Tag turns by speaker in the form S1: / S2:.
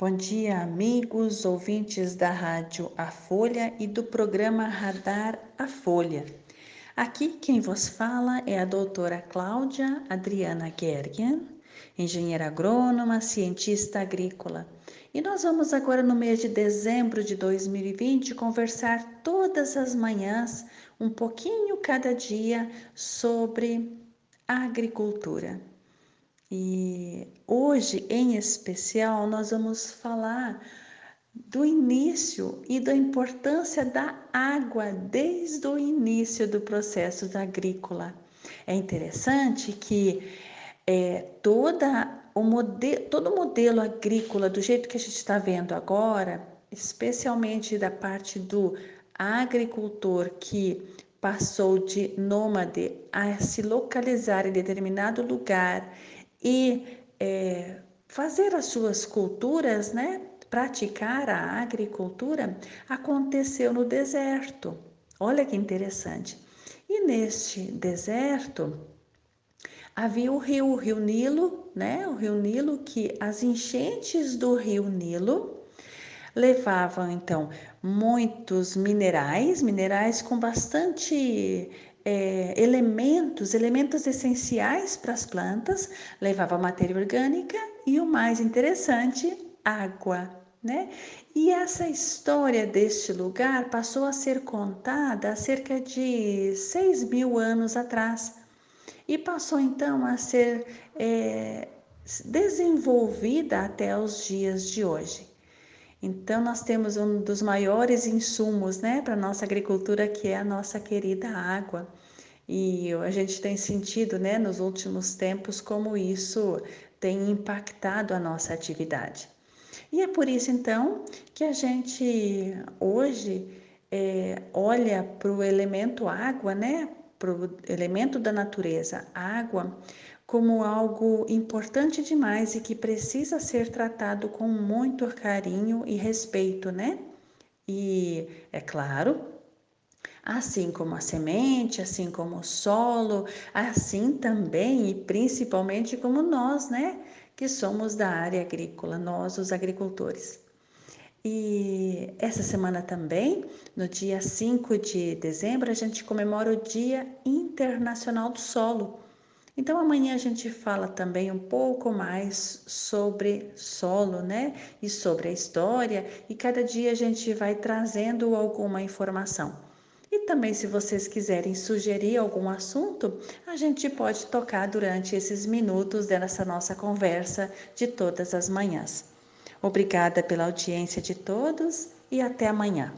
S1: Bom dia, amigos, ouvintes da Rádio A Folha e do programa Radar A Folha. Aqui quem vos fala é a doutora Cláudia Adriana Gergen, engenheira agrônoma, cientista agrícola. E nós vamos agora no mês de dezembro de 2020 conversar todas as manhãs, um pouquinho cada dia, sobre agricultura. E hoje, em especial, nós vamos falar do início e da importância da água desde o início do processo agrícola. É interessante que é, toda o todo o modelo agrícola, do jeito que a gente está vendo agora, especialmente da parte do agricultor que passou de nômade a se localizar em determinado lugar e é, fazer as suas culturas, né? Praticar a agricultura aconteceu no deserto. Olha que interessante. E neste deserto havia o rio, o rio Nilo, né? O rio Nilo que as enchentes do rio Nilo levavam então muitos minerais, minerais com bastante é, elementos, elementos essenciais para as plantas, levava matéria orgânica e o mais interessante, água, né? E essa história deste lugar passou a ser contada há cerca de 6 mil anos atrás e passou então a ser é, desenvolvida até os dias de hoje. Então, nós temos um dos maiores insumos né, para a nossa agricultura, que é a nossa querida água. E a gente tem sentido né, nos últimos tempos como isso tem impactado a nossa atividade. E é por isso então que a gente hoje é, olha para o elemento água, né, para o elemento da natureza, água, como algo importante demais e que precisa ser tratado com muito carinho e respeito, né? E é claro, assim como a semente, assim como o solo, assim também e principalmente como nós, né, que somos da área agrícola, nós os agricultores. E essa semana também, no dia 5 de dezembro, a gente comemora o Dia Internacional do Solo. Então amanhã a gente fala também um pouco mais sobre solo, né? E sobre a história, e cada dia a gente vai trazendo alguma informação. E também, se vocês quiserem sugerir algum assunto, a gente pode tocar durante esses minutos dessa nossa conversa de todas as manhãs. Obrigada pela audiência de todos e até amanhã.